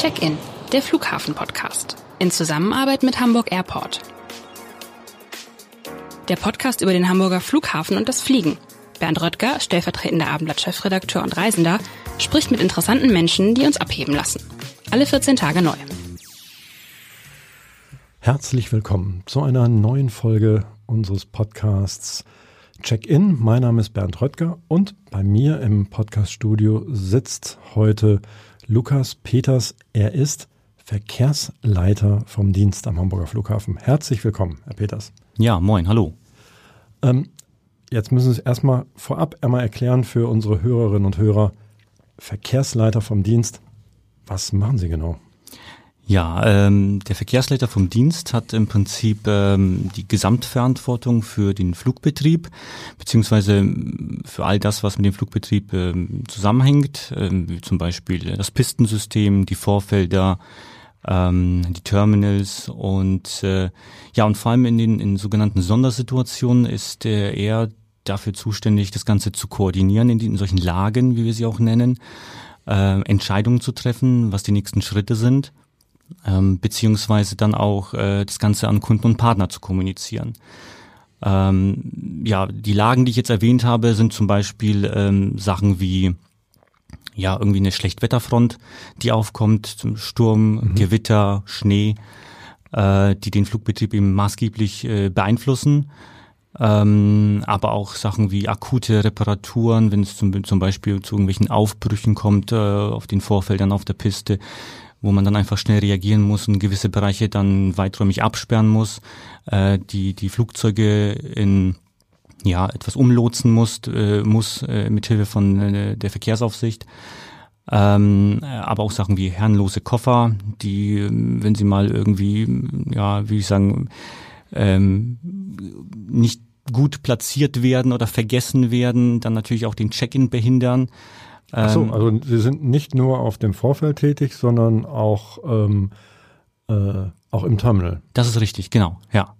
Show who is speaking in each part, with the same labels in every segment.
Speaker 1: Check-in, der Flughafen-Podcast. In Zusammenarbeit mit Hamburg Airport. Der Podcast über den Hamburger Flughafen und das Fliegen. Bernd Röttger, stellvertretender Abendblatt-Chefredakteur und Reisender, spricht mit interessanten Menschen, die uns abheben lassen. Alle 14 Tage neu.
Speaker 2: Herzlich willkommen zu einer neuen Folge unseres Podcasts Check-in. Mein Name ist Bernd Röttger und bei mir im Podcaststudio sitzt heute Lukas Peters. Er ist Verkehrsleiter vom Dienst am Hamburger Flughafen. Herzlich willkommen, Herr Peters.
Speaker 3: Ja, moin, hallo.
Speaker 2: Ähm, jetzt müssen Sie es erstmal vorab einmal erklären für unsere Hörerinnen und Hörer. Verkehrsleiter vom Dienst, was machen Sie genau?
Speaker 3: Ja, ähm, der Verkehrsleiter vom Dienst hat im Prinzip ähm, die Gesamtverantwortung für den Flugbetrieb, beziehungsweise ähm, für all das, was mit dem Flugbetrieb ähm, zusammenhängt, ähm, wie zum Beispiel das Pistensystem, die Vorfelder, ähm, die Terminals und äh, ja, und vor allem in den in sogenannten Sondersituationen ist äh, er dafür zuständig, das Ganze zu koordinieren in, die, in solchen Lagen, wie wir sie auch nennen, äh, Entscheidungen zu treffen, was die nächsten Schritte sind ähm, beziehungsweise dann auch äh, das Ganze an Kunden und Partner zu kommunizieren. Ähm, ja, die Lagen, die ich jetzt erwähnt habe, sind zum Beispiel ähm, Sachen wie ja irgendwie eine Schlechtwetterfront, die aufkommt, zum Sturm, mhm. Gewitter, Schnee, äh, die den Flugbetrieb eben maßgeblich äh, beeinflussen. Ähm, aber auch Sachen wie akute Reparaturen, wenn es zum, zum Beispiel zu irgendwelchen Aufbrüchen kommt äh, auf den Vorfeldern auf der Piste, wo man dann einfach schnell reagieren muss und gewisse Bereiche dann weiträumig absperren muss, äh, die, die Flugzeuge in ja, etwas umlotsen muss, äh, muss äh, mithilfe von äh, der Verkehrsaufsicht. Ähm, aber auch Sachen wie herrenlose Koffer, die, wenn sie mal irgendwie, ja, wie ich sagen, ähm, nicht gut platziert werden oder vergessen werden, dann natürlich auch den Check-in behindern.
Speaker 2: Achso, ähm, also Sie sind nicht nur auf dem Vorfeld tätig, sondern auch, ähm, äh, auch im Terminal.
Speaker 3: Das ist richtig, genau, ja.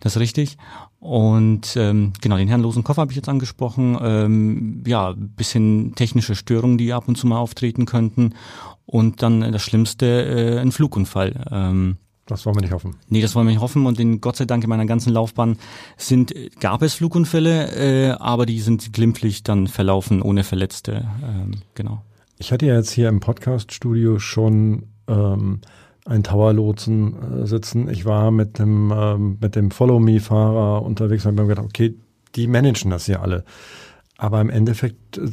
Speaker 3: Das ist richtig. Und ähm, genau, den herrenlosen Koffer habe ich jetzt angesprochen. Ähm, ja, bisschen technische Störungen, die ab und zu mal auftreten könnten. Und dann das Schlimmste, äh, ein Flugunfall. Ähm,
Speaker 2: das wollen wir nicht hoffen.
Speaker 3: Nee, das wollen wir nicht hoffen. Und in Gott sei Dank in meiner ganzen Laufbahn sind, gab es Flugunfälle, äh, aber die sind glimpflich dann verlaufen, ohne Verletzte. Ähm, genau.
Speaker 2: Ich hatte ja jetzt hier im Podcast-Studio schon ähm, einen Tower-Lotsen äh, sitzen. Ich war mit dem, ähm, mit dem Follow-Me-Fahrer unterwegs und habe mir gedacht, okay, die managen das ja alle. Aber im Endeffekt äh,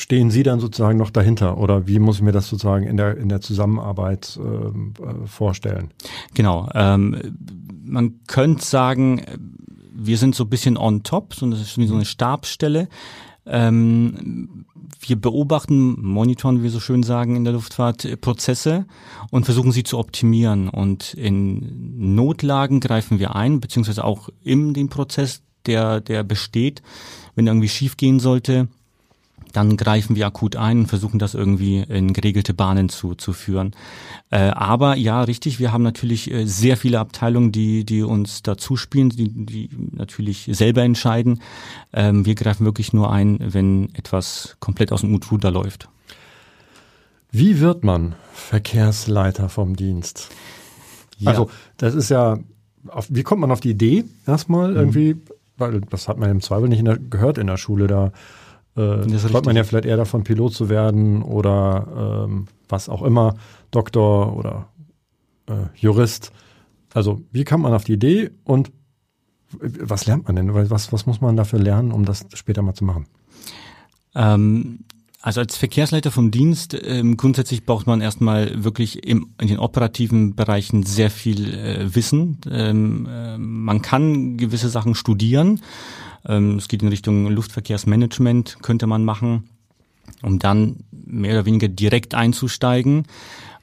Speaker 2: stehen Sie dann sozusagen noch dahinter oder wie muss ich mir das sozusagen in der, in der Zusammenarbeit ähm, äh, vorstellen?
Speaker 3: Genau. Ähm, man könnte sagen, wir sind so ein bisschen on top, so eine, so eine Stabsstelle. Ähm, wir beobachten, monitoren, wie wir so schön sagen in der Luftfahrt, Prozesse und versuchen sie zu optimieren. Und in Notlagen greifen wir ein, beziehungsweise auch in dem Prozess, der, der besteht, wenn irgendwie schief gehen sollte, dann greifen wir akut ein und versuchen das irgendwie in geregelte Bahnen zu, zu führen. Äh, aber ja, richtig, wir haben natürlich äh, sehr viele Abteilungen, die, die uns dazu spielen, die, die natürlich selber entscheiden. Ähm, wir greifen wirklich nur ein, wenn etwas komplett aus dem Ruder läuft.
Speaker 2: Wie wird man Verkehrsleiter vom Dienst? Ja. Also, das ist ja, auf, wie kommt man auf die Idee erstmal mhm. irgendwie, weil das hat man im Zweifel nicht in der, gehört in der Schule, da äh, träumt man ja vielleicht eher davon, Pilot zu werden oder ähm, was auch immer, Doktor oder äh, Jurist. Also wie kam man auf die Idee und was lernt man denn? Was, was muss man dafür lernen, um das später mal zu machen?
Speaker 3: Ähm, also als Verkehrsleiter vom Dienst, ähm, grundsätzlich braucht man erstmal wirklich im, in den operativen Bereichen sehr viel äh, Wissen. Ähm, äh, man kann gewisse Sachen studieren ähm, es geht in Richtung Luftverkehrsmanagement, könnte man machen, um dann mehr oder weniger direkt einzusteigen.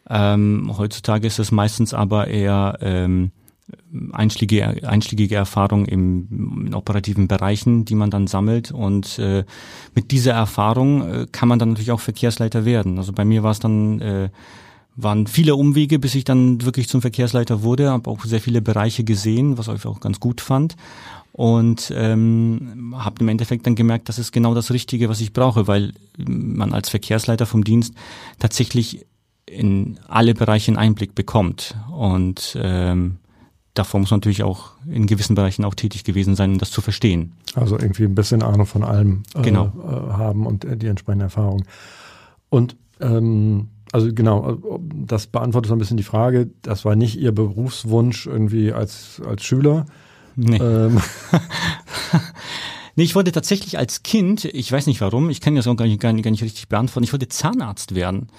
Speaker 3: Ähm, heutzutage ist es meistens aber eher ähm, einschlägige, einschlägige Erfahrung im, in operativen Bereichen, die man dann sammelt. Und äh, mit dieser Erfahrung äh, kann man dann natürlich auch Verkehrsleiter werden. Also bei mir war es dann äh, waren viele Umwege, bis ich dann wirklich zum Verkehrsleiter wurde, habe auch sehr viele Bereiche gesehen, was ich auch ganz gut fand und ähm, habe im Endeffekt dann gemerkt, das ist genau das Richtige, was ich brauche, weil man als Verkehrsleiter vom Dienst tatsächlich in alle Bereiche einen Einblick bekommt. Und ähm, davor muss man natürlich auch in gewissen Bereichen auch tätig gewesen sein, um das zu verstehen.
Speaker 2: Also irgendwie ein bisschen Ahnung von allem
Speaker 3: äh, genau.
Speaker 2: äh, haben und äh, die entsprechende Erfahrung. Und ähm, also genau, äh, das beantwortet so ein bisschen die Frage. Das war nicht Ihr Berufswunsch irgendwie als, als Schüler.
Speaker 3: Nee. Ähm. nee, ich wollte tatsächlich als Kind, ich weiß nicht warum, ich kann das auch gar nicht, gar nicht, gar nicht richtig beantworten, ich wollte Zahnarzt werden.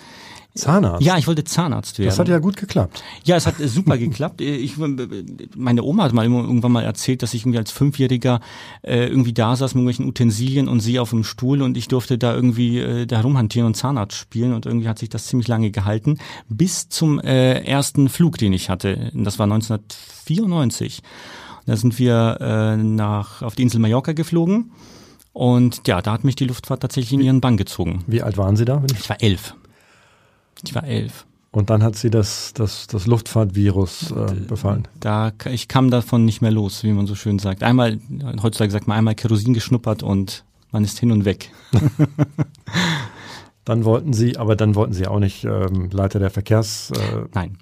Speaker 2: Zahnarzt?
Speaker 3: Ja, ich wollte Zahnarzt werden.
Speaker 2: Das hat ja gut geklappt.
Speaker 3: Ja, es hat super geklappt. Ich, meine Oma hat mal irgendwann mal erzählt, dass ich irgendwie als Fünfjähriger äh, irgendwie da saß mit irgendwelchen Utensilien und sie auf dem Stuhl und ich durfte da irgendwie äh, da rumhantieren und Zahnarzt spielen und irgendwie hat sich das ziemlich lange gehalten. Bis zum äh, ersten Flug, den ich hatte. Das war 1994. Da sind wir äh, nach auf die Insel Mallorca geflogen. Und ja, da hat mich die Luftfahrt tatsächlich in ihren Bann gezogen.
Speaker 2: Wie alt waren Sie da?
Speaker 3: Ich war elf. Ich war elf.
Speaker 2: Und dann hat sie das, das, das Luftfahrtvirus äh, befallen.
Speaker 3: Da, ich kam davon nicht mehr los, wie man so schön sagt. Einmal, heutzutage sagt man einmal Kerosin geschnuppert und man ist hin und weg.
Speaker 2: dann wollten Sie, aber dann wollten Sie auch nicht ähm, Leiter der Verkehrs. Äh,
Speaker 3: Nein.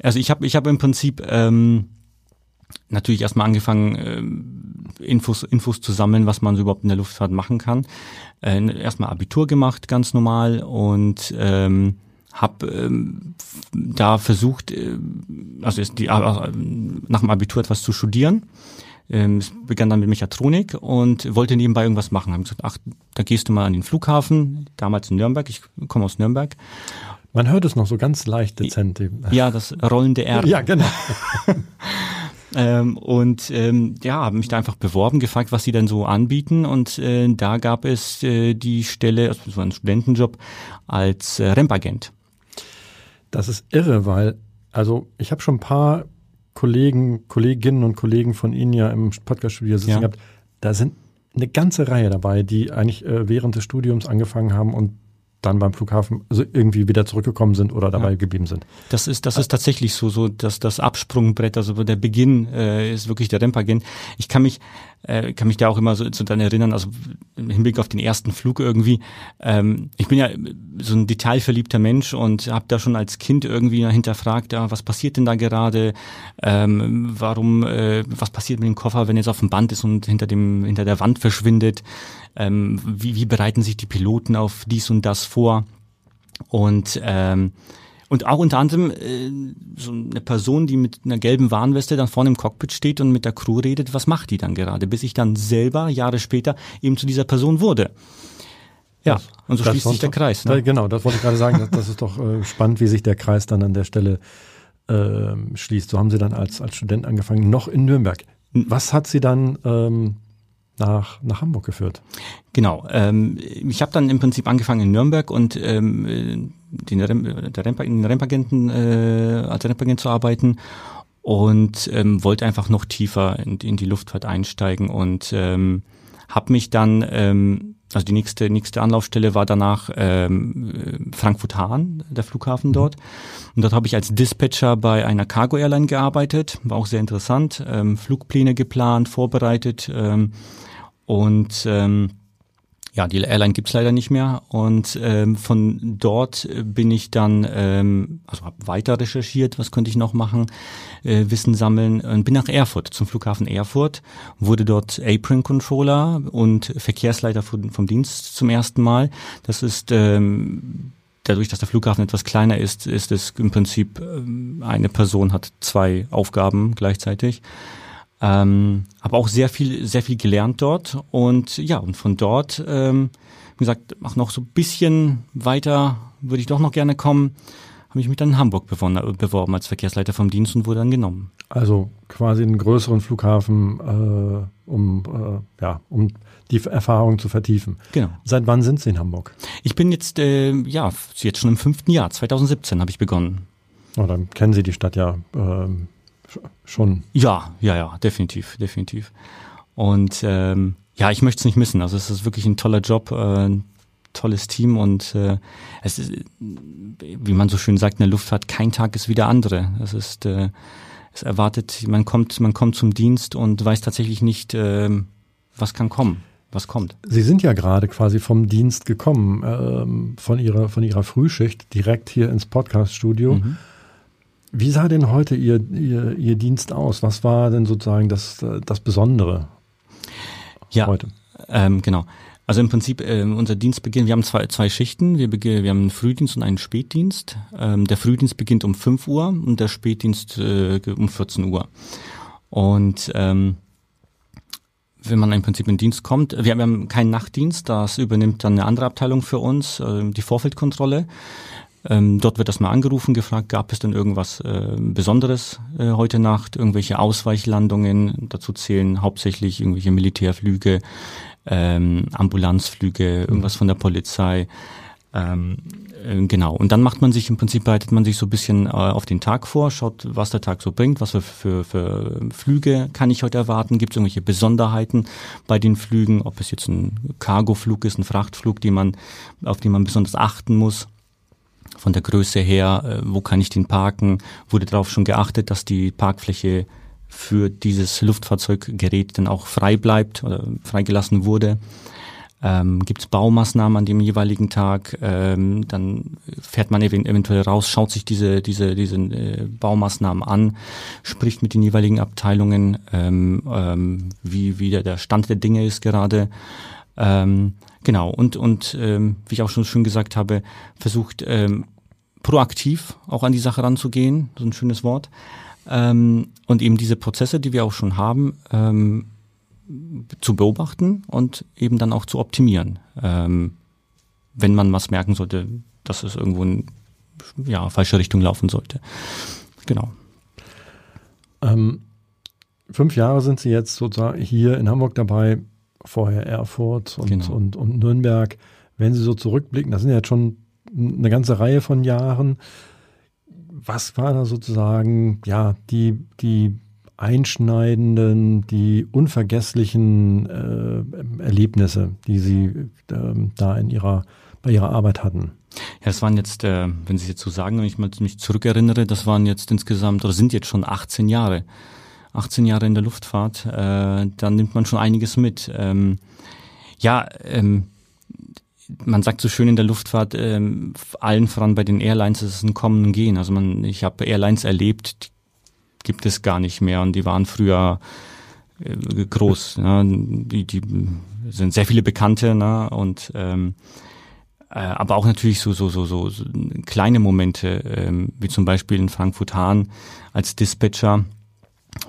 Speaker 3: Also ich habe ich hab im Prinzip ähm, natürlich erstmal angefangen, äh, Infos, Infos zu sammeln, was man so überhaupt in der Luftfahrt machen kann. Äh, erstmal Abitur gemacht, ganz normal und ähm, habe ähm, da versucht, äh, also ist die, äh, nach dem Abitur etwas zu studieren. Ähm, es begann dann mit Mechatronik und wollte nebenbei irgendwas machen. Haben gesagt, ach, da gehst du mal an den Flughafen, damals in Nürnberg, ich komme aus Nürnberg.
Speaker 2: Man hört es noch so ganz leicht dezent.
Speaker 3: Ja, das rollende R.
Speaker 2: Ja, genau.
Speaker 3: Ähm, und ähm, ja, habe mich da einfach beworben, gefragt, was sie denn so anbieten. Und äh, da gab es äh, die Stelle, also so ein Studentenjob, als äh, Rempagent.
Speaker 2: Das ist irre, weil, also ich habe schon ein paar Kollegen, Kolleginnen und Kollegen von Ihnen ja im Podcast-Studio sitzen ja. gehabt. Da sind eine ganze Reihe dabei, die eigentlich äh, während des Studiums angefangen haben und dann beim Flughafen also irgendwie wieder zurückgekommen sind oder dabei ja. geblieben sind.
Speaker 3: Das ist das ist tatsächlich so so dass das Absprungbrett also der Beginn äh, ist wirklich der Rempagent. Ich kann mich äh, kann mich da auch immer so, so dann erinnern, also im Hinblick auf den ersten Flug irgendwie. Ähm, ich bin ja so ein detailverliebter Mensch und habe da schon als Kind irgendwie hinterfragt, ja, was passiert denn da gerade? Ähm, warum, äh, was passiert mit dem Koffer, wenn jetzt auf dem Band ist und hinter dem hinter der Wand verschwindet? Ähm, wie, wie bereiten sich die Piloten auf dies und das vor? Und ähm, und auch unter anderem äh, so eine Person, die mit einer gelben Warnweste dann vorne im Cockpit steht und mit der Crew redet, was macht die dann gerade? Bis ich dann selber Jahre später eben zu dieser Person wurde. Ja, das, und so schließt sich der Kreis.
Speaker 2: Ne? Genau, das wollte ich gerade sagen. Das, das ist doch äh, spannend, wie sich der Kreis dann an der Stelle äh, schließt. So haben Sie dann als, als Student angefangen, noch in Nürnberg. Was hat Sie dann ähm, nach, nach Hamburg geführt?
Speaker 3: Genau. Ähm, ich habe dann im Prinzip angefangen in Nürnberg und ähm, den, Rem, der Rempa, den Rempagenten, äh, als Rempagent zu arbeiten und ähm, wollte einfach noch tiefer in, in die Luftfahrt einsteigen und ähm, habe mich dann, ähm, also die nächste nächste Anlaufstelle war danach ähm, Frankfurt-Hahn, der Flughafen dort. Und dort habe ich als Dispatcher bei einer Cargo Airline gearbeitet, war auch sehr interessant, ähm, Flugpläne geplant, vorbereitet ähm, und ähm, ja, die Airline gibt's leider nicht mehr. Und ähm, von dort bin ich dann, ähm, also habe weiter recherchiert, was könnte ich noch machen, äh, Wissen sammeln und bin nach Erfurt, zum Flughafen Erfurt, wurde dort Apron Controller und Verkehrsleiter vom, vom Dienst zum ersten Mal. Das ist ähm, dadurch, dass der Flughafen etwas kleiner ist, ist es im Prinzip ähm, eine Person hat zwei Aufgaben gleichzeitig. Ähm, habe auch sehr viel, sehr viel gelernt dort und ja, und von dort, ähm, wie gesagt, auch noch so ein bisschen weiter würde ich doch noch gerne kommen, habe ich mich dann in Hamburg beworben, beworben als Verkehrsleiter vom Dienst und wurde dann genommen.
Speaker 2: Also quasi einen größeren Flughafen, äh, um, äh, ja, um die Erfahrung zu vertiefen.
Speaker 3: Genau.
Speaker 2: Seit wann sind Sie in Hamburg?
Speaker 3: Ich bin jetzt, äh, ja, jetzt schon im fünften Jahr, 2017 habe ich begonnen.
Speaker 2: Oh, dann kennen Sie die Stadt ja ähm, schon.
Speaker 3: Ja, ja, ja, definitiv, definitiv. Und ähm, ja, ich möchte es nicht missen. Also es ist wirklich ein toller Job, äh, ein tolles Team und äh, es ist, wie man so schön sagt, in der Luftfahrt, kein Tag ist wie der andere. Es ist, äh, es erwartet, man kommt, man kommt zum Dienst und weiß tatsächlich nicht, äh, was kann kommen. was kommt.
Speaker 2: Sie sind ja gerade quasi vom Dienst gekommen, ähm, von, ihrer, von Ihrer Frühschicht direkt hier ins Podcaststudio. Mhm. Wie sah denn heute Ihr, Ihr, Ihr Dienst aus? Was war denn sozusagen das, das Besondere
Speaker 3: ja, heute? Ähm, genau. Also im Prinzip äh, unser Dienst beginnt, wir haben zwei, zwei Schichten, wir, wir haben einen Frühdienst und einen Spätdienst. Ähm, der Frühdienst beginnt um 5 Uhr und der Spätdienst äh, um 14 Uhr. Und ähm, wenn man im Prinzip in Dienst kommt, wir haben keinen Nachtdienst, das übernimmt dann eine andere Abteilung für uns, äh, die Vorfeldkontrolle. Ähm, dort wird erstmal angerufen, gefragt, gab es denn irgendwas äh, Besonderes äh, heute Nacht, irgendwelche Ausweichlandungen, dazu zählen hauptsächlich irgendwelche Militärflüge, ähm, Ambulanzflüge, irgendwas von der Polizei. Ähm, äh, genau. Und dann macht man sich im Prinzip bereitet man sich so ein bisschen äh, auf den Tag vor, schaut, was der Tag so bringt, was für, für, für Flüge kann ich heute erwarten, gibt es irgendwelche Besonderheiten bei den Flügen, ob es jetzt ein Cargoflug ist, ein Frachtflug, die man, auf die man besonders achten muss. Von der Größe her, äh, wo kann ich den parken? Wurde darauf schon geachtet, dass die Parkfläche für dieses Luftfahrzeuggerät dann auch frei bleibt oder freigelassen wurde ähm, gibt es Baumaßnahmen an dem jeweiligen Tag, ähm, dann fährt man eventuell raus, schaut sich diese, diese, diese äh, Baumaßnahmen an, spricht mit den jeweiligen Abteilungen, ähm, ähm, wie, wie der, der Stand der Dinge ist gerade. Ähm, genau, und, und ähm, wie ich auch schon schön gesagt habe, versucht ähm, proaktiv auch an die Sache ranzugehen, so ein schönes Wort. Ähm, und eben diese Prozesse, die wir auch schon haben, ähm, zu beobachten und eben dann auch zu optimieren, ähm, wenn man was merken sollte, dass es irgendwo in ja, falsche Richtung laufen sollte. Genau.
Speaker 2: Ähm, fünf Jahre sind Sie jetzt sozusagen hier in Hamburg dabei, vorher Erfurt und, genau. und, und Nürnberg. Wenn Sie so zurückblicken, das sind ja jetzt schon eine ganze Reihe von Jahren. Was war da sozusagen, ja, die, die einschneidenden, die unvergesslichen äh, Erlebnisse, die Sie äh, da in Ihrer, bei Ihrer Arbeit hatten?
Speaker 3: Ja, es waren jetzt, äh, wenn Sie es jetzt so sagen, wenn ich mich zurückerinnere, das waren jetzt insgesamt oder sind jetzt schon 18 Jahre. 18 Jahre in der Luftfahrt, äh, dann nimmt man schon einiges mit. Ähm, ja, ähm, man sagt so schön in der Luftfahrt, ähm, allen voran bei den Airlines ist es ein Kommen und Gehen. Also man, ich habe Airlines erlebt, die gibt es gar nicht mehr und die waren früher äh, groß. Ne? Die, die sind sehr viele Bekannte ne? und ähm, äh, aber auch natürlich so so so so, kleine Momente ähm, wie zum Beispiel in Frankfurt Hahn als Dispatcher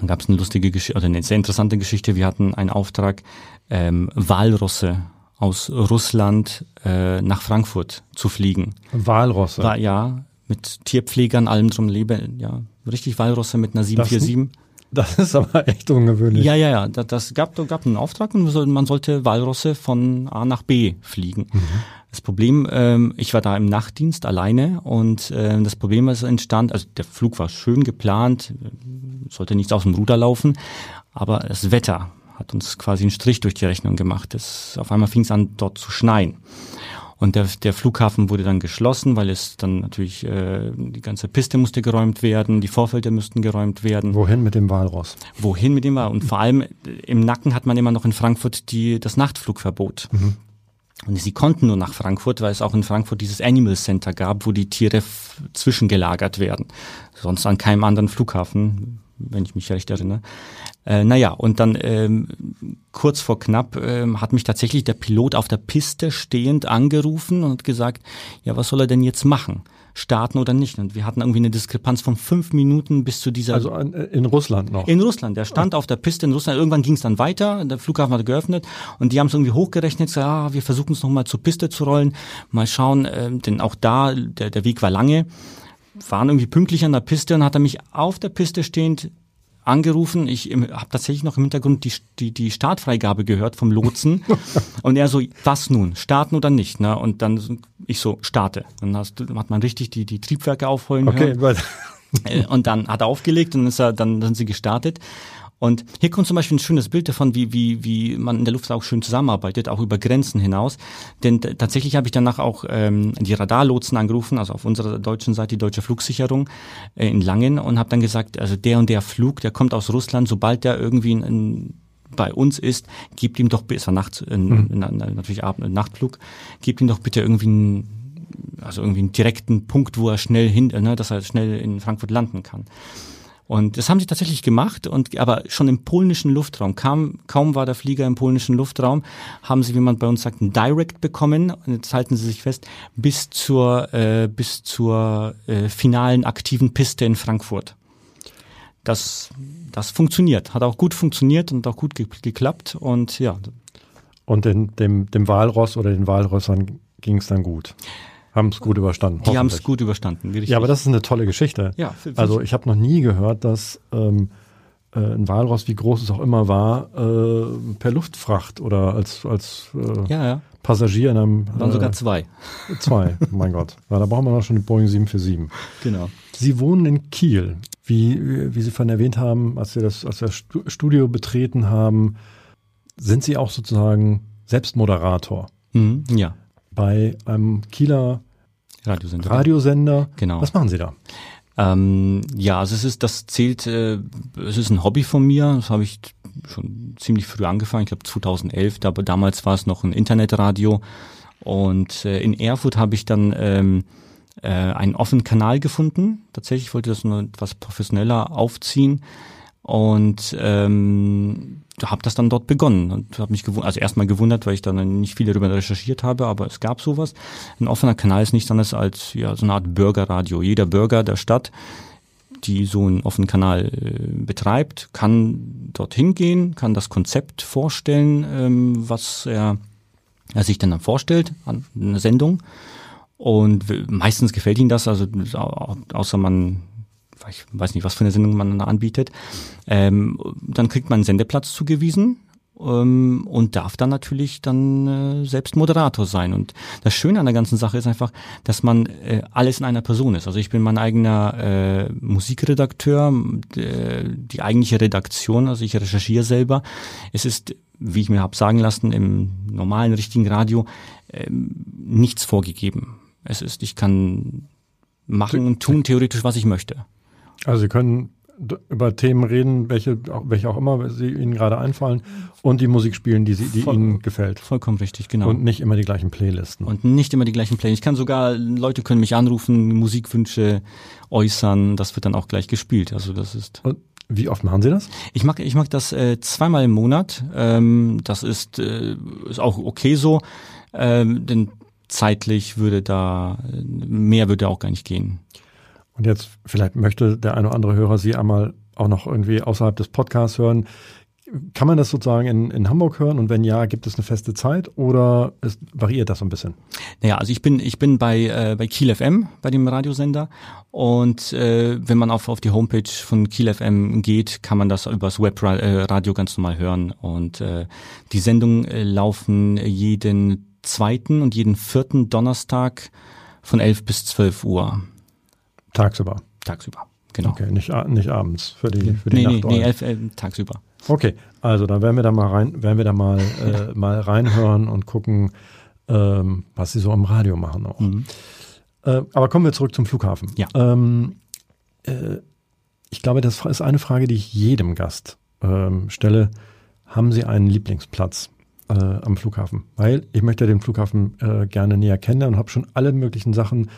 Speaker 3: gab es eine lustige Geschichte oder eine sehr interessante Geschichte. Wir hatten einen Auftrag ähm, Walrosse aus Russland äh, nach Frankfurt zu fliegen.
Speaker 2: Walrosse.
Speaker 3: War, ja, mit Tierpflegern, allem drum leben, ja, richtig Walrosse mit einer 747.
Speaker 2: Das, das ist aber echt ungewöhnlich.
Speaker 3: Ja, ja, ja. Das, das gab, gab einen Auftrag und man sollte Walrosse von A nach B fliegen. Mhm. Das Problem, ähm, ich war da im Nachtdienst alleine und äh, das Problem ist entstand, also der Flug war schön geplant, sollte nichts aus dem Ruder laufen, aber das Wetter hat uns quasi einen Strich durch die Rechnung gemacht. Das, auf einmal fing es an, dort zu schneien. Und der, der Flughafen wurde dann geschlossen, weil es dann natürlich äh, die ganze Piste musste geräumt werden, die Vorfelder müssten geräumt werden.
Speaker 2: Wohin mit dem Walross?
Speaker 3: Wohin mit dem Walross? Und vor allem im Nacken hat man immer noch in Frankfurt die, das Nachtflugverbot. Mhm. Und sie konnten nur nach Frankfurt, weil es auch in Frankfurt dieses Animal Center gab, wo die Tiere zwischengelagert werden. Sonst an keinem anderen Flughafen, wenn ich mich recht erinnere. Äh, naja, und dann ähm, kurz vor knapp ähm, hat mich tatsächlich der Pilot auf der Piste stehend angerufen und gesagt, ja, was soll er denn jetzt machen? Starten oder nicht? Und wir hatten irgendwie eine Diskrepanz von fünf Minuten bis zu dieser.
Speaker 2: Also in Russland noch.
Speaker 3: In Russland. Der stand auf der Piste in Russland. Irgendwann ging es dann weiter. Der Flughafen hat geöffnet und die haben es irgendwie hochgerechnet. Gesagt, ah, wir versuchen es nochmal zur Piste zu rollen. Mal schauen, äh, denn auch da der, der Weg war lange waren irgendwie pünktlich an der Piste und hat er mich auf der Piste stehend angerufen. Ich habe tatsächlich noch im Hintergrund die, die, die Startfreigabe gehört vom Lotsen. und er so, was nun, starten oder nicht? Ne? Und dann ich so, starte. Dann hast, hat man richtig die, die Triebwerke aufholen okay, hören. Äh, und dann hat er aufgelegt und ist er, dann sind sie gestartet. Und hier kommt zum Beispiel ein schönes Bild davon, wie, wie, wie man in der Luft auch schön zusammenarbeitet, auch über Grenzen hinaus. Denn tatsächlich habe ich danach auch ähm, die Radarlotsen angerufen, also auf unserer deutschen Seite die deutsche Flugsicherung äh, in Langen und habe dann gesagt, also der und der Flug, der kommt aus Russland, sobald der irgendwie in, in bei uns ist, gebt ihm doch, es war nachts, äh, mhm. natürlich Abend, Nachtflug, gebt ihm doch bitte irgendwie einen also irgendwie einen direkten Punkt, wo er schnell hin, ne, dass er schnell in Frankfurt landen kann. Und das haben sie tatsächlich gemacht, und aber schon im polnischen Luftraum. Kam, kaum war der Flieger im polnischen Luftraum, haben sie, wie man bei uns sagt, ein Direct bekommen. Und jetzt halten sie sich fest, bis zur, äh, bis zur äh, finalen aktiven Piste in Frankfurt. Das, das funktioniert, hat auch gut funktioniert und auch gut ge geklappt. Und ja.
Speaker 2: Und den, dem, dem Walross oder den Walrössern ging es dann gut. Haben es gut überstanden.
Speaker 3: Die haben es gut überstanden.
Speaker 2: Ja, aber das ist eine tolle Geschichte. Ja, also ich habe noch nie gehört, dass ähm, äh, ein Walross, wie groß es auch immer war, äh, per Luftfracht oder als, als äh, ja, ja. Passagier in einem.
Speaker 3: Waren sogar zwei.
Speaker 2: Zwei, mein Gott. Ja, da brauchen wir noch schon die Boeing 747.
Speaker 3: Genau.
Speaker 2: Sie wohnen in Kiel. Wie, wie Sie vorhin erwähnt haben, als Sie das, als das Studio betreten haben, sind Sie auch sozusagen Selbstmoderator.
Speaker 3: Mhm, ja
Speaker 2: bei einem Kieler
Speaker 3: Radiosender.
Speaker 2: Radiosender.
Speaker 3: Genau.
Speaker 2: Was machen Sie da?
Speaker 3: Ähm, ja, also es ist, das zählt, äh, es ist ein Hobby von mir. Das habe ich schon ziemlich früh angefangen. Ich glaube 2011. Da, damals war es noch ein Internetradio. Und äh, in Erfurt habe ich dann ähm, äh, einen offenen Kanal gefunden. Tatsächlich wollte das nur etwas professioneller aufziehen und ähm, habe das dann dort begonnen und habe mich gewundert, also erstmal gewundert, weil ich dann nicht viel darüber recherchiert habe, aber es gab sowas. Ein offener Kanal ist nichts anderes als ja so eine Art Bürgerradio. Jeder Bürger der Stadt, die so einen offenen Kanal äh, betreibt, kann dorthin gehen, kann das Konzept vorstellen, ähm, was er, er sich dann, dann vorstellt an einer Sendung. Und meistens gefällt ihm das, also außer man ich weiß nicht, was für eine Sendung man da anbietet, ähm, dann kriegt man einen Sendeplatz zugewiesen ähm, und darf dann natürlich dann äh, selbst Moderator sein. Und das Schöne an der ganzen Sache ist einfach, dass man äh, alles in einer Person ist. Also ich bin mein eigener äh, Musikredakteur, äh, die eigentliche Redaktion, also ich recherchiere selber. Es ist, wie ich mir habe sagen lassen, im normalen, richtigen Radio äh, nichts vorgegeben. Es ist, ich kann machen und tun theoretisch, was ich möchte.
Speaker 2: Also Sie können über Themen reden, welche, welche auch immer sie Ihnen gerade einfallen und die Musik spielen, die, sie, die Voll, Ihnen gefällt.
Speaker 3: Vollkommen richtig, genau.
Speaker 2: Und nicht immer die gleichen Playlisten.
Speaker 3: Und nicht immer die gleichen Playlisten. Ich kann sogar, Leute können mich anrufen, Musikwünsche äußern, das wird dann auch gleich gespielt. Also das ist.
Speaker 2: Und wie oft machen Sie das?
Speaker 3: Ich mag, ich mag das äh, zweimal im Monat. Ähm, das ist, äh, ist auch okay so, ähm, denn zeitlich würde da, mehr würde auch gar nicht gehen.
Speaker 2: Und jetzt vielleicht möchte der eine oder andere Hörer Sie einmal auch noch irgendwie außerhalb des Podcasts hören. Kann man das sozusagen in, in Hamburg hören? Und wenn ja, gibt es eine feste Zeit oder ist, variiert das so ein bisschen?
Speaker 3: Naja, also ich bin, ich bin bei, äh, bei Kiel FM, bei dem Radiosender. Und äh, wenn man auf, auf die Homepage von Kiel FM geht, kann man das übers Webradio ganz normal hören. Und äh, die Sendungen äh, laufen jeden zweiten und jeden vierten Donnerstag von 11 bis 12 Uhr.
Speaker 2: Tagsüber.
Speaker 3: Tagsüber, genau.
Speaker 2: Okay, nicht, nicht abends für die, für die nee, Nacht.
Speaker 3: Nee, nee, elf, elf, tagsüber.
Speaker 2: Okay, also dann werden wir da mal rein, werden wir da mal, äh, mal reinhören und gucken, ähm, was sie so am Radio machen auch. Mhm. Äh, aber kommen wir zurück zum Flughafen.
Speaker 3: Ja.
Speaker 2: Ähm, äh, ich glaube, das ist eine Frage, die ich jedem Gast ähm, stelle. Haben Sie einen Lieblingsplatz äh, am Flughafen? Weil ich möchte den Flughafen äh, gerne näher kennen und habe schon alle möglichen Sachen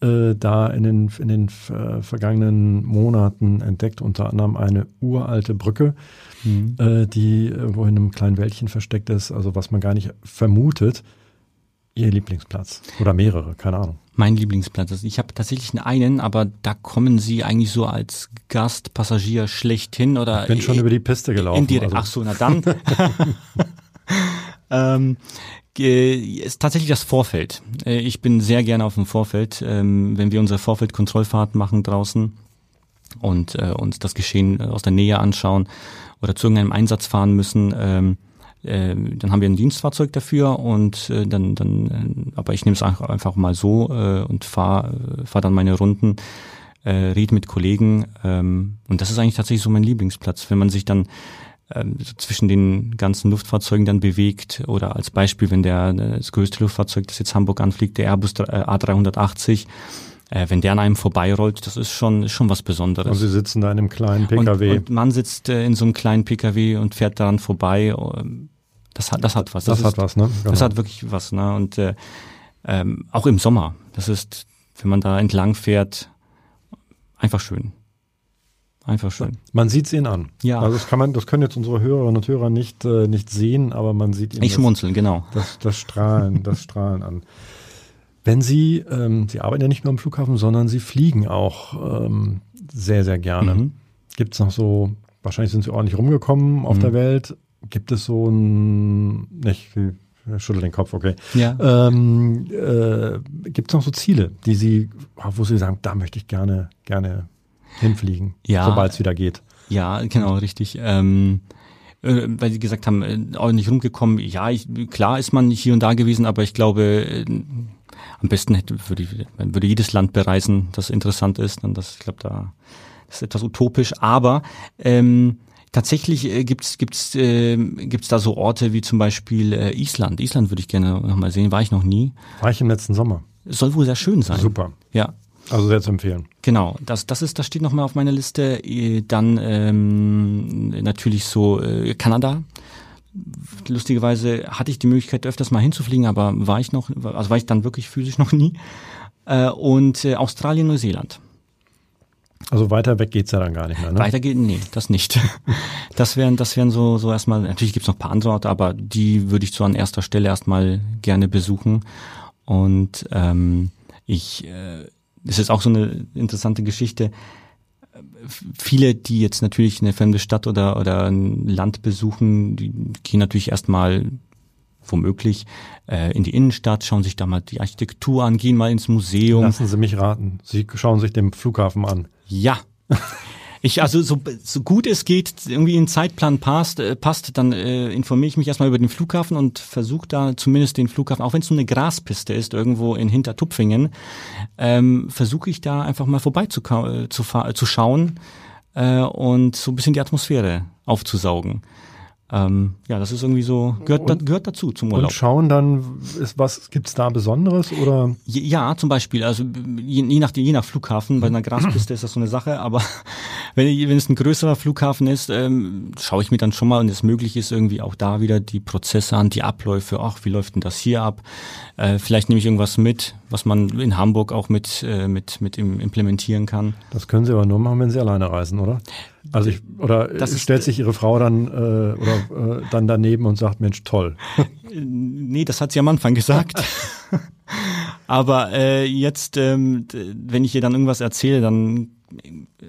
Speaker 2: äh, da in den, in den äh, vergangenen Monaten entdeckt, unter anderem eine uralte Brücke, mhm. äh, die irgendwo in einem kleinen Wäldchen versteckt ist, also was man gar nicht vermutet. Ihr Lieblingsplatz oder mehrere, keine Ahnung.
Speaker 3: Mein Lieblingsplatz. Also ich habe tatsächlich einen, aber da kommen Sie eigentlich so als Gastpassagier schlechthin oder.
Speaker 2: Ich bin schon über die Piste gelaufen.
Speaker 3: Indirekt. Also. Ach so, na dann. ähm, ist tatsächlich das Vorfeld. Äh, ich bin sehr gerne auf dem Vorfeld, ähm, wenn wir unsere Vorfeldkontrollfahrt machen draußen und äh, uns das Geschehen äh, aus der Nähe anschauen oder zu irgendeinem Einsatz fahren müssen. Ähm, dann haben wir ein Dienstfahrzeug dafür und dann, dann, aber ich nehme es einfach mal so und fahre fahr dann meine Runden, rede mit Kollegen ähm, und das ist eigentlich tatsächlich so mein Lieblingsplatz, wenn man sich dann so zwischen den ganzen Luftfahrzeugen dann bewegt. Oder als Beispiel, wenn der das größte Luftfahrzeug, das jetzt Hamburg anfliegt, der Airbus A380, äh, wenn der an einem vorbeirollt, das ist schon, ist schon was Besonderes.
Speaker 2: Und Sie sitzen da in einem kleinen PKW.
Speaker 3: Und, und man sitzt äh, in so einem kleinen PKW und fährt daran vorbei. Das hat, das hat was.
Speaker 2: Das, das hat was, ne?
Speaker 3: Genau. Das hat wirklich was, ne? Und äh, ähm, auch im Sommer. Das ist, wenn man da entlang fährt, einfach schön. Einfach schön.
Speaker 2: Man sieht es ihnen an. Ja. Also das kann man, das können jetzt unsere Hörerinnen und Hörer nicht, äh, nicht sehen, aber man sieht ihnen
Speaker 3: ich schmunzeln, genau.
Speaker 2: Das, das Strahlen, das Strahlen an. Wenn Sie, ähm, Sie arbeiten ja nicht nur am Flughafen, sondern Sie fliegen auch ähm, sehr, sehr gerne. Mhm. Gibt es noch so, wahrscheinlich sind Sie ordentlich rumgekommen auf mhm. der Welt. Gibt es so ein, nicht, schüttel den Kopf, okay.
Speaker 3: Ja.
Speaker 2: Ähm, äh, Gibt es noch so Ziele, die Sie, wo Sie sagen, da möchte ich gerne, gerne hinfliegen, ja, sobald es wieder geht.
Speaker 3: Ja, genau, richtig. Ähm, äh, weil Sie gesagt haben, äh, auch nicht rumgekommen. Ja, ich, klar ist man hier und da gewesen, aber ich glaube, äh, am besten hätte, würde, würde jedes Land bereisen, das interessant ist. Und das, ich glaube, da ist etwas utopisch. Aber ähm, tatsächlich äh, gibt's gibt's äh, gibt's da so Orte wie zum Beispiel äh, Island. Island würde ich gerne nochmal sehen. War ich noch nie.
Speaker 2: War ich im letzten Sommer.
Speaker 3: Soll wohl sehr schön sein.
Speaker 2: Super.
Speaker 3: Ja.
Speaker 2: Also sehr zu empfehlen.
Speaker 3: Genau, das, das ist, das steht nochmal auf meiner Liste. Äh, dann ähm, natürlich so äh, Kanada. Lustigerweise hatte ich die Möglichkeit, öfters mal hinzufliegen, aber war ich noch, also war ich dann wirklich physisch noch nie. Äh, und äh, Australien, Neuseeland.
Speaker 2: Also weiter weg geht's ja dann gar nicht mehr, ne?
Speaker 3: Weiter geht, nee, das nicht. Das wären, das wären so, so erstmal, natürlich gibt's noch ein paar andere Orte, aber die würde ich so an erster Stelle erstmal gerne besuchen. Und ähm, ich äh, das ist auch so eine interessante Geschichte. Viele, die jetzt natürlich eine fremde Stadt oder, oder ein Land besuchen, die gehen natürlich erstmal womöglich äh, in die Innenstadt, schauen sich da mal die Architektur an, gehen mal ins Museum.
Speaker 2: Lassen Sie mich raten. Sie schauen sich den Flughafen an.
Speaker 3: Ja. Ich, also so, so gut es geht, irgendwie in Zeitplan passt, äh, passt dann äh, informiere ich mich erstmal über den Flughafen und versuche da zumindest den Flughafen, auch wenn es nur eine Graspiste ist, irgendwo in Hintertupfingen, ähm, versuche ich da einfach mal vorbei äh, zu, zu schauen äh, und so ein bisschen die Atmosphäre aufzusaugen. Ähm, ja, das ist irgendwie so, gehört, und, da, gehört dazu zum Urlaub.
Speaker 2: Und schauen dann, ist was, gibt's da Besonderes oder?
Speaker 3: Ja, zum Beispiel, also je, je, nach, je nach Flughafen, bei einer Graspiste ist das so eine Sache, aber wenn, wenn es ein größerer Flughafen ist, ähm, schaue ich mir dann schon mal, wenn es möglich ist, irgendwie auch da wieder die Prozesse an, die Abläufe, ach, wie läuft denn das hier ab? Äh, vielleicht nehme ich irgendwas mit, was man in Hamburg auch mit, äh, mit, mit implementieren kann.
Speaker 2: Das können Sie aber nur machen, wenn Sie alleine reisen, oder? Also ich, oder das stellt sich Ihre Frau dann äh, oder äh, dann daneben und sagt, Mensch, toll.
Speaker 3: nee, das hat sie am Anfang gesagt. Aber äh, jetzt, ähm, wenn ich ihr dann irgendwas erzähle, dann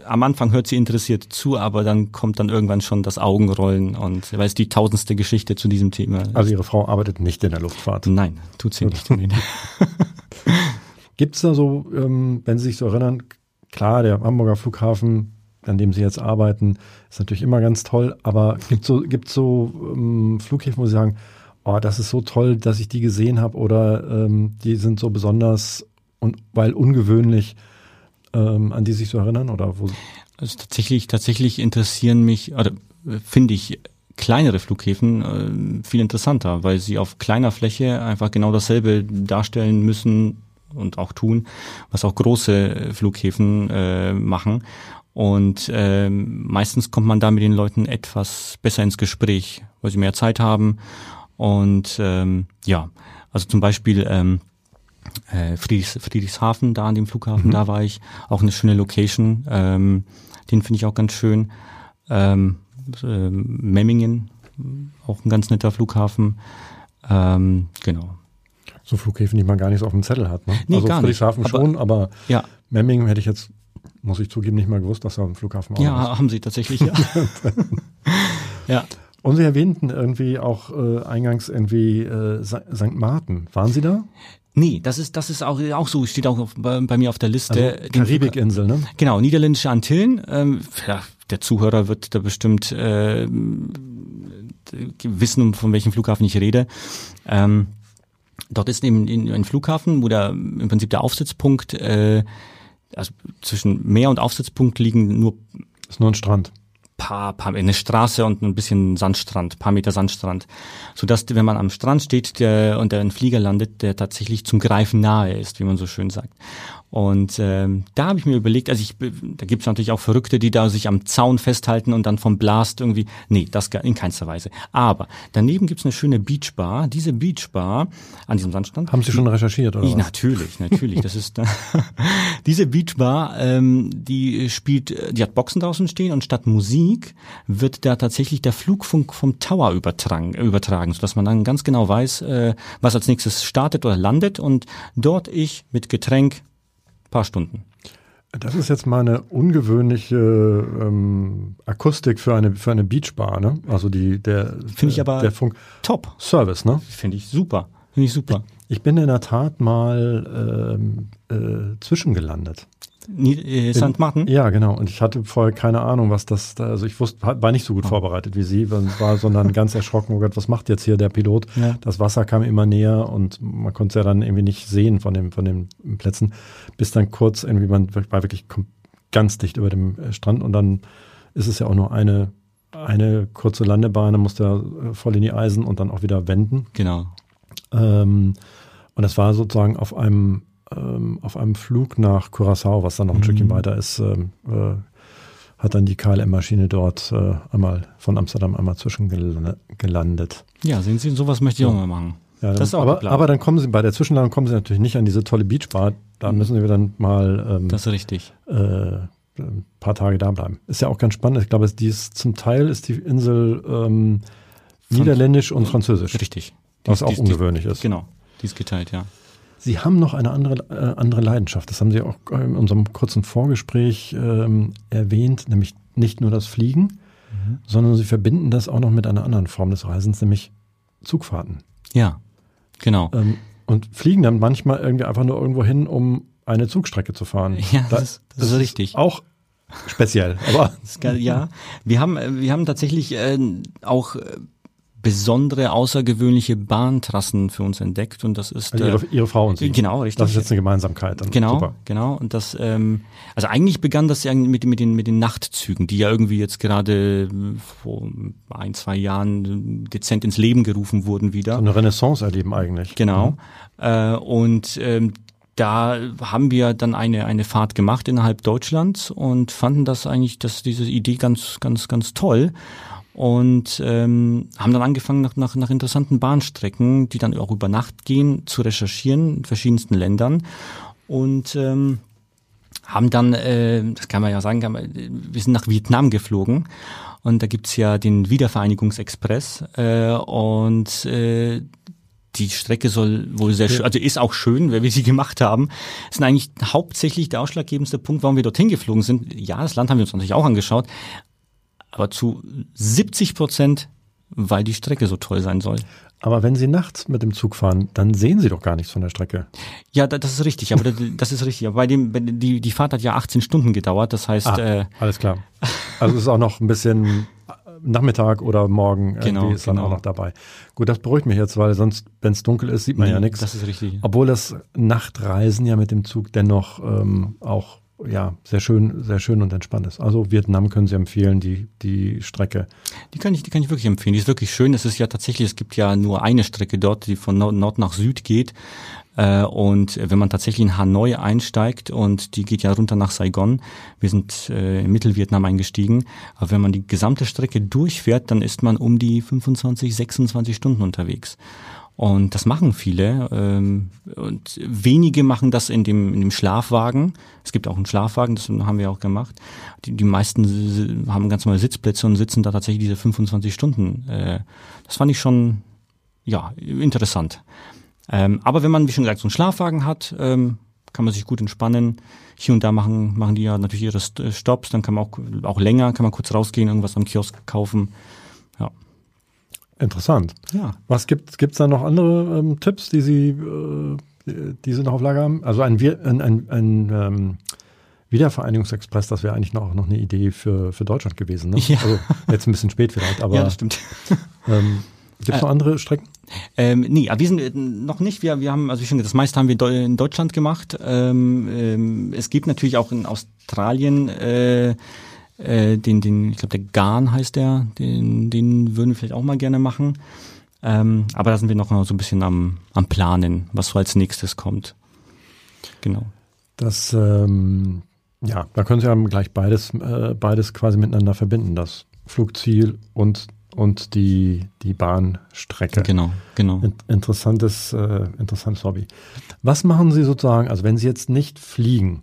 Speaker 3: am Anfang hört sie interessiert zu, aber dann kommt dann irgendwann schon das Augenrollen und weil es die tausendste Geschichte zu diesem Thema ist.
Speaker 2: Also Ihre Frau arbeitet nicht in der Luftfahrt?
Speaker 3: Nein, tut sie nicht.
Speaker 2: Gibt es da so, ähm, wenn Sie sich so erinnern, klar, der Hamburger Flughafen an dem Sie jetzt arbeiten, ist natürlich immer ganz toll. Aber gibt so gibt so ähm, Flughäfen, wo Sie sagen, oh, das ist so toll, dass ich die gesehen habe oder ähm, die sind so besonders und weil ungewöhnlich, ähm, an die sich so erinnern oder wo?
Speaker 3: Also tatsächlich tatsächlich interessieren mich oder äh, finde ich kleinere Flughäfen äh, viel interessanter, weil sie auf kleiner Fläche einfach genau dasselbe darstellen müssen und auch tun, was auch große Flughäfen äh, machen. Und ähm, meistens kommt man da mit den Leuten etwas besser ins Gespräch, weil sie mehr Zeit haben. Und ähm, ja, also zum Beispiel ähm, äh, Friedrichs, Friedrichshafen, da an dem Flughafen, mhm. da war ich. Auch eine schöne Location. Ähm, den finde ich auch ganz schön. Ähm, äh, Memmingen, auch ein ganz netter Flughafen. Ähm, genau.
Speaker 2: So Flughäfen, die man gar nicht so auf dem Zettel hat. Ne?
Speaker 3: Nee, also gar Friedrichshafen
Speaker 2: nicht. schon, aber, aber
Speaker 3: ja.
Speaker 2: Memmingen hätte ich jetzt muss ich zugeben, nicht mal gewusst, dass er am Flughafen
Speaker 3: auch Ja, ist. haben sie tatsächlich, ja.
Speaker 2: ja. Und Sie erwähnten irgendwie auch äh, eingangs irgendwie äh, St. Martin. Waren Sie da?
Speaker 3: Nee, das ist, das ist auch, auch so, steht auch auf, bei, bei, mir auf der Liste.
Speaker 2: Also Karibikinsel, ne?
Speaker 3: Genau, niederländische Antillen. Ähm, ja, der Zuhörer wird da bestimmt äh, wissen, von welchem Flughafen ich rede. Ähm, dort ist eben ein Flughafen, wo der im Prinzip der Aufsitzpunkt äh, also zwischen Meer und Aufsitzpunkt liegen nur
Speaker 2: ist nur ein Strand.
Speaker 3: Paar, paar, eine Straße und ein bisschen Sandstrand, paar Meter Sandstrand, so dass wenn man am Strand steht der, und der ein Flieger landet, der tatsächlich zum Greifen nahe ist, wie man so schön sagt. Und ähm, da habe ich mir überlegt, also ich, da gibt es natürlich auch Verrückte, die da sich am Zaun festhalten und dann vom Blast irgendwie. Nee, das in keinster Weise. Aber daneben gibt es eine schöne Beachbar. Diese Beachbar an diesem Sandstrand.
Speaker 2: Haben Sie schon recherchiert oder?
Speaker 3: Ich,
Speaker 2: was?
Speaker 3: Natürlich, natürlich. das ist diese Beachbar, ähm, die spielt, die hat Boxen draußen stehen und statt Musik wird da tatsächlich der Flugfunk vom Tower übertragen, übertragen, sodass man dann ganz genau weiß, äh, was als nächstes startet oder landet und dort ich mit Getränk paar Stunden.
Speaker 2: Das ist jetzt mal eine ungewöhnliche ähm, Akustik für eine für eine Beachbar, ne? Also die der
Speaker 3: finde ich aber
Speaker 2: der Funk
Speaker 3: top
Speaker 2: Service, ne?
Speaker 3: Finde ich super, finde ich super.
Speaker 2: Ich, ich, bin in der Tat mal ähm, äh, zwischengelandet.
Speaker 3: Äh, St. Martin?
Speaker 2: Ja, genau. Und ich hatte vorher keine Ahnung, was das, da, also ich wusste, war nicht so gut oh. vorbereitet wie Sie, war, sondern ganz erschrocken, oh Gott, was macht jetzt hier der Pilot? Ja. Das Wasser kam immer näher und man konnte es ja dann irgendwie nicht sehen von, dem, von den Plätzen, bis dann kurz irgendwie, man war wirklich ganz dicht über dem äh, Strand und dann ist es ja auch nur eine, eine kurze Landebahn, dann musste er voll in die Eisen und dann auch wieder wenden.
Speaker 3: Genau.
Speaker 2: Ähm, und das war sozusagen auf einem ähm, auf einem Flug nach Curacao, was dann noch ein mhm. Stückchen weiter ist, ähm, äh, hat dann die KLM-Maschine dort äh, einmal von Amsterdam einmal zwischengelandet.
Speaker 3: Ja, sehen Sie, sowas möchte ich auch mal machen.
Speaker 2: Ja, dann, aber, aber, dann kommen Sie bei der Zwischenlandung kommen Sie natürlich nicht an diese tolle Beachbar. Da mhm. müssen Sie dann mal
Speaker 3: ähm, das ist richtig.
Speaker 2: Äh, ein paar Tage da bleiben. Ist ja auch ganz spannend. Ich glaube, die ist, zum Teil ist die Insel ähm, Niederländisch und Französisch.
Speaker 3: Richtig.
Speaker 2: Was die, auch die, ungewöhnlich
Speaker 3: die,
Speaker 2: ist.
Speaker 3: Genau, die ist geteilt, ja.
Speaker 2: Sie haben noch eine andere, äh, andere Leidenschaft. Das haben Sie auch in unserem kurzen Vorgespräch ähm, erwähnt, nämlich nicht nur das Fliegen, mhm. sondern Sie verbinden das auch noch mit einer anderen Form des Reisens, nämlich Zugfahrten.
Speaker 3: Ja, genau. Ähm,
Speaker 2: und fliegen dann manchmal irgendwie einfach nur irgendwo hin, um eine Zugstrecke zu fahren.
Speaker 3: Ja, das, das, das ist richtig.
Speaker 2: Auch speziell, aber.
Speaker 3: ja, wir haben, wir haben tatsächlich äh, auch äh, besondere, außergewöhnliche Bahntrassen für uns entdeckt und das ist
Speaker 2: also ihre, ihre Frau und Sie.
Speaker 3: Genau, richtig.
Speaker 2: Das ist jetzt eine Gemeinsamkeit.
Speaker 3: Dann. Genau, Super. genau. Und das, ähm, also eigentlich begann das ja mit, mit den mit den Nachtzügen, die ja irgendwie jetzt gerade vor ein zwei Jahren dezent ins Leben gerufen wurden wieder. So
Speaker 2: eine Renaissance erleben eigentlich.
Speaker 3: Genau. Mhm. Äh, und ähm, da haben wir dann eine, eine Fahrt gemacht innerhalb Deutschlands und fanden das eigentlich, dass diese Idee ganz, ganz, ganz toll und ähm, haben dann angefangen, nach, nach, nach interessanten Bahnstrecken, die dann auch über Nacht gehen, zu recherchieren in verschiedensten Ländern. Und ähm, haben dann, äh, das kann man ja sagen, wir sind nach Vietnam geflogen und da gibt's ja den Wiedervereinigungsexpress äh, und äh, die Strecke soll wohl sehr schön, also ist auch schön, weil wir sie gemacht haben. Das ist eigentlich hauptsächlich der ausschlaggebendste Punkt, warum wir dorthin geflogen sind. Ja, das Land haben wir uns natürlich auch angeschaut, aber zu 70 Prozent, weil die Strecke so toll sein soll.
Speaker 2: Aber wenn Sie nachts mit dem Zug fahren, dann sehen Sie doch gar nichts von der Strecke.
Speaker 3: Ja, das ist richtig. Aber das ist richtig. Aber bei dem, die, die Fahrt hat ja 18 Stunden gedauert. Das heißt, ah,
Speaker 2: äh, alles klar. Also es ist auch noch ein bisschen Nachmittag oder morgen
Speaker 3: genau,
Speaker 2: ist dann genau. auch noch dabei. Gut, das beruhigt mich jetzt, weil sonst, wenn es dunkel ist, sieht man nee, ja nichts.
Speaker 3: Das ist richtig.
Speaker 2: Obwohl das Nachtreisen ja mit dem Zug dennoch ähm, auch ja, sehr schön, sehr schön und entspannt ist. Also Vietnam können Sie empfehlen, die, die Strecke.
Speaker 3: Die kann ich, die kann ich wirklich empfehlen. Die ist wirklich schön. Es ist ja tatsächlich, es gibt ja nur eine Strecke dort, die von Nord nach Süd geht. Äh, und wenn man tatsächlich in Hanoi einsteigt und die geht ja runter nach Saigon, wir sind äh, in Mittelvietnam eingestiegen, aber wenn man die gesamte Strecke durchfährt, dann ist man um die 25, 26 Stunden unterwegs. Und das machen viele. Ähm, und wenige machen das in dem, in dem Schlafwagen. Es gibt auch einen Schlafwagen, das haben wir auch gemacht. Die, die meisten haben ganz normale Sitzplätze und sitzen da tatsächlich diese 25 Stunden. Äh, das fand ich schon, ja, interessant. Ähm, aber wenn man, wie schon gesagt, so einen Schlafwagen hat, ähm, kann man sich gut entspannen. Hier und da machen, machen die ja natürlich ihre Stops, dann kann man auch, auch länger, kann man kurz rausgehen, irgendwas am Kiosk kaufen.
Speaker 2: Interessant.
Speaker 3: Ja.
Speaker 2: Was gibt gibt's da noch andere ähm, Tipps, die Sie, äh, die Sie noch auf Lager haben? Also ein, ein, ein, ein ähm, Wiedervereinigungsexpress, das wäre eigentlich noch, noch eine Idee für, für Deutschland gewesen. Ne?
Speaker 3: Ja.
Speaker 2: Also jetzt ein bisschen spät vielleicht, aber.
Speaker 3: Ja, das stimmt.
Speaker 2: Ähm, Gibt es äh, noch andere Strecken?
Speaker 3: Ähm, nee, aber wir sind äh, noch nicht. Wir, wir haben, also wie schon gesagt, das meiste haben wir in Deutschland gemacht. Ähm, ähm, es gibt natürlich auch in Australien äh, Äh, den, den, ich glaube, der Garn heißt der, den, den würden wir vielleicht auch mal gerne machen. Ähm, aber da sind wir noch so ein bisschen am, am Planen, was so als nächstes kommt. Genau.
Speaker 2: Das, ähm, ja, da können Sie ja gleich beides, äh, beides quasi miteinander verbinden, das Flugziel und, und die, die Bahnstrecke.
Speaker 3: Genau, genau.
Speaker 2: In, interessantes, äh, interessantes Hobby. Was machen Sie sozusagen, also wenn Sie jetzt nicht fliegen,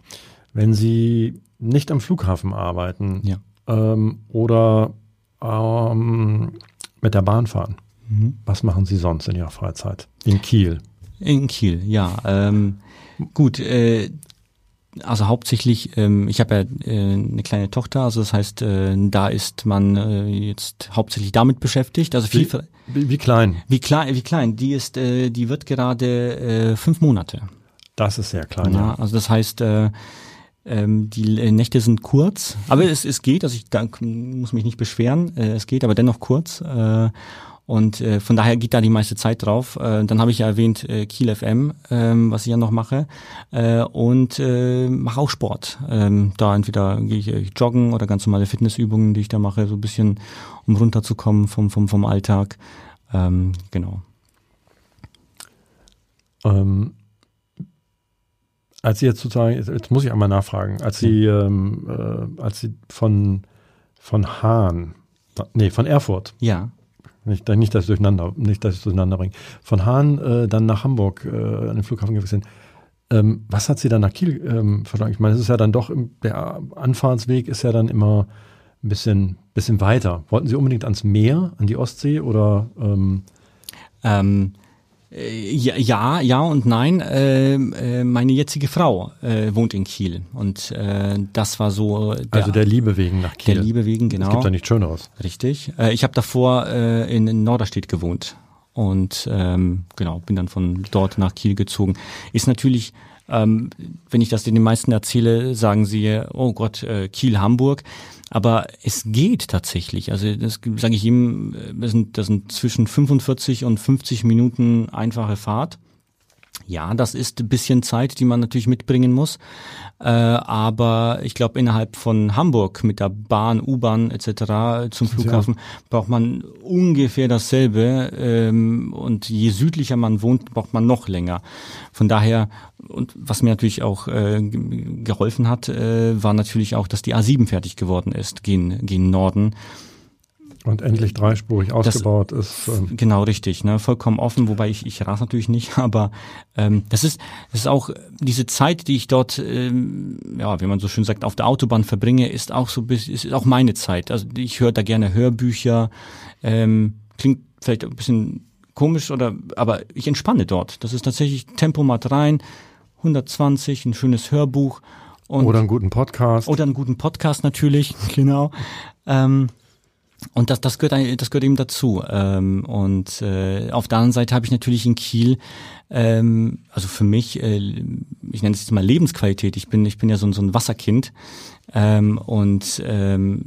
Speaker 2: wenn Sie nicht am Flughafen arbeiten
Speaker 3: Ja.
Speaker 2: ähm, oder ähm, mit der Bahn fahren,
Speaker 3: Mhm.
Speaker 2: was machen Sie sonst in Ihrer Freizeit? In Kiel.
Speaker 3: In Kiel, ja. Ähm, gut, äh, also hauptsächlich, ähm, ich habe ja äh, eine kleine Tochter, also das heißt, äh, da ist man äh, jetzt hauptsächlich damit beschäftigt. Also viel,
Speaker 2: Wie, wie, wie klein?
Speaker 3: wie klein, wie klein, die ist, äh, die wird gerade äh, fünf Monate.
Speaker 2: Das ist sehr klein,
Speaker 3: Ja,
Speaker 2: ja.
Speaker 3: also das heißt, äh, ähm, die äh, Nächte sind kurz, aber es, es geht, also ich da, muss mich nicht beschweren, äh, es geht, aber dennoch kurz. Äh, und äh, von daher geht da die meiste Zeit drauf. Äh, dann habe ich ja erwähnt äh, Kiel FM, ähm, was ich ja noch mache. Äh, und äh, mache auch Sport. Ähm, da entweder gehe ich äh, joggen oder ganz normale Fitnessübungen, die ich da mache, so ein bisschen, um runterzukommen vom, vom, vom Alltag. Ähm, genau.
Speaker 2: Ähm, als Sie jetzt sozusagen, jetzt, jetzt muss ich einmal nachfragen, als Sie, ähm, äh, als Sie von, von Hahn, nee, von Erfurt,
Speaker 3: Ja.
Speaker 2: nicht, nicht dass ich durcheinander, nicht, dass ich durcheinander bringe, von Hahn äh, dann nach Hamburg äh, an den Flughafen gewesen sind. Ähm, was hat Sie dann nach Kiel ähm, verschlagen? Ich meine, es ist ja dann doch, der Anfahrtsweg ist ja dann immer ein bisschen, bisschen weiter. Wollten Sie unbedingt ans Meer, an die Ostsee oder ähm,
Speaker 3: Ähm, äh, ja, ja, ja und nein. Ähm, äh, meine jetzige Frau äh, wohnt in Kiel und äh, das war so der,
Speaker 2: also der Liebe wegen nach Kiel?
Speaker 3: der Liebe wegen,
Speaker 2: Es
Speaker 3: genau.
Speaker 2: gibt da nichts Schöneres.
Speaker 3: Richtig. Äh, ich habe davor äh, in, in Norderstedt gewohnt und ähm, genau bin dann von dort nach Kiel gezogen. Ist natürlich, ähm, wenn ich das den meisten erzähle, sagen sie, oh Gott, äh, Kiel, Hamburg. Aber es geht tatsächlich. Also das sage ich ihm, äh, das sind, das sind zwischen 45 und 50 Minuten einfache Fahrt. Ja, das ist ein bisschen Zeit, die man natürlich mitbringen muss. Äh, aber ich glaube, innerhalb von Hamburg mit der Bahn, U-Bahn etc. zum Flughafen braucht man ungefähr dasselbe. Ähm, und je südlicher man wohnt, braucht man noch länger. Von daher, und was mir natürlich auch äh, ge- geholfen hat, äh, war natürlich auch, dass die A7 fertig geworden ist, gegen, gegen Norden.
Speaker 2: Und endlich dreispurig ausgebaut ist. Ähm,
Speaker 3: Genau, richtig, ne? vollkommen offen, wobei ich, ich rase natürlich nicht, aber ähm, das ist das ist auch diese Zeit, die ich dort, ähm, ja, wie man so schön sagt, auf der Autobahn verbringe, ist auch so bis ist auch meine Zeit. Also ich höre da gerne Hörbücher, ähm, klingt vielleicht ein bisschen komisch oder, aber ich entspanne dort. Das ist tatsächlich Tempomat rein, 120, ein schönes Hörbuch und
Speaker 2: oder einen guten Podcast.
Speaker 3: oder einen guten Podcast natürlich, genau. Ähm, und das, das, gehört, das gehört eben dazu. Ähm, und äh, auf der anderen Seite habe ich natürlich in Kiel, ähm, also für mich, äh, ich nenne es jetzt mal Lebensqualität. Ich bin, ich bin ja so, ein- so ein Wasserkind. Ähm, und ähm,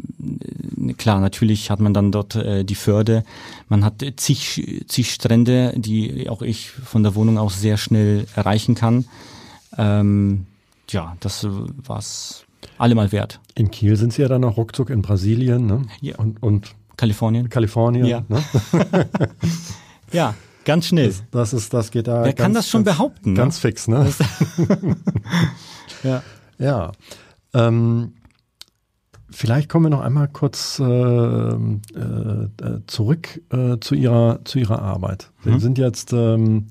Speaker 3: klar, natürlich hat man dann dort äh, die Förde. Man hat zig, zig Strände, die auch ich von der Wohnung aus sehr schnell erreichen kann. Ähm, ja, das war's allemal wert.
Speaker 2: In Kiel sind sie ja dann auch ruckzuck in Brasilien ne?
Speaker 3: Ja.
Speaker 2: und, und
Speaker 3: Kalifornien.
Speaker 2: Kalifornien.
Speaker 3: Ja.
Speaker 2: Ne?
Speaker 3: Ja, ganz schnell.
Speaker 2: Das ist, das geht da.
Speaker 3: Wer kann das schon
Speaker 2: ganz,
Speaker 3: behaupten, ne?
Speaker 2: Ganz fix, ne?
Speaker 3: Ja.
Speaker 2: Ja. Ähm, vielleicht kommen wir noch einmal kurz äh, äh, äh, zurück äh, zu ihrer zu ihrer Arbeit. Sie
Speaker 3: Mhm.
Speaker 2: sind jetzt, ähm,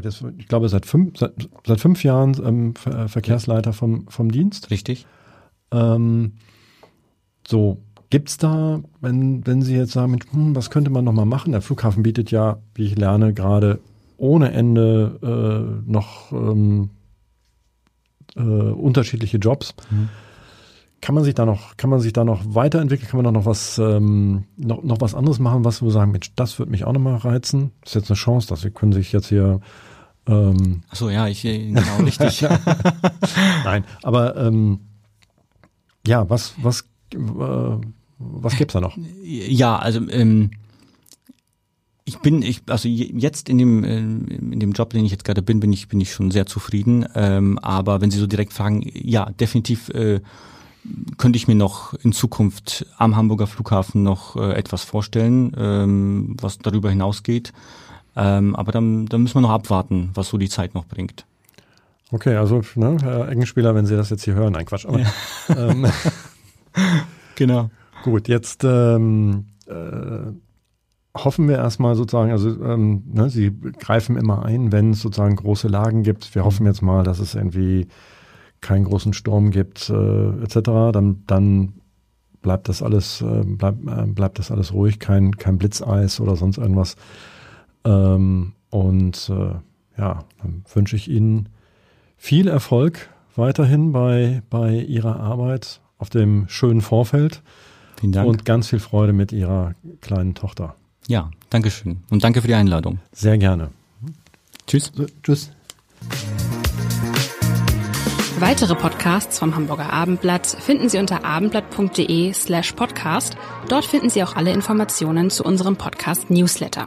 Speaker 2: das- ich glaube, seit fünf, seit, seit fünf Jahren ähm, Ver Verkehrsleiter vom, vom Dienst.
Speaker 3: Richtig.
Speaker 2: Ähm, so, gibt's da, wenn, wenn Sie jetzt sagen, hm, was könnte man noch mal machen? Der Flughafen bietet ja, wie ich lerne, gerade ohne Ende äh, noch ähm, äh, unterschiedliche Jobs.
Speaker 3: Mhm.
Speaker 2: Kann man sich da noch, kann man sich da noch weiterentwickeln? Kann man da noch was, ähm, noch, noch was anderes machen, was wir sagen, Mensch, das würde mich auch noch mal reizen? Das ist jetzt eine Chance, dass Sie können sich jetzt hier ähm,
Speaker 3: Ach so, ja, ich äh, genau richtig.
Speaker 2: Nein, aber ähm, ja, was, was, äh, was gibt's da noch?
Speaker 3: ja, also ähm, ich bin, ich, also je- jetzt in dem, ähm, in dem Job, den ich jetzt gerade bin, bin ich, bin ich schon sehr zufrieden. Ähm, aber wenn Sie so direkt fragen, ja, definitiv äh, könnte ich mir noch in Zukunft am Hamburger Flughafen noch äh, etwas vorstellen, ähm, was darüber hinausgeht. Ähm, aber dann, dann müssen wir noch abwarten, was so die Zeit noch bringt.
Speaker 2: Okay, also ne, Herr Engenspieler, wenn Sie das jetzt hier hören, nein Quatsch. Aber, ja. ähm,
Speaker 3: genau.
Speaker 2: Gut, jetzt ähm, äh, hoffen wir erstmal sozusagen, also ähm, ne, Sie greifen immer ein, wenn es sozusagen große Lagen gibt. Wir hoffen jetzt mal, dass es irgendwie keinen großen Sturm gibt, äh, etc. Dann, dann bleibt das alles, äh, bleib, äh, bleibt das alles ruhig, kein, kein Blitzeis oder sonst irgendwas. Ähm, und äh, ja, dann wünsche ich Ihnen viel Erfolg weiterhin bei, bei Ihrer Arbeit auf dem schönen Vorfeld.
Speaker 3: Vielen Dank.
Speaker 2: Und ganz viel Freude mit Ihrer kleinen Tochter.
Speaker 3: Ja, danke schön. Und danke für die Einladung.
Speaker 2: Sehr gerne.
Speaker 3: Tschüss.
Speaker 2: Tschüss.
Speaker 1: Weitere Podcasts vom Hamburger Abendblatt finden Sie unter abendblatt.de slash podcast. Dort finden Sie auch alle Informationen zu unserem Podcast Newsletter.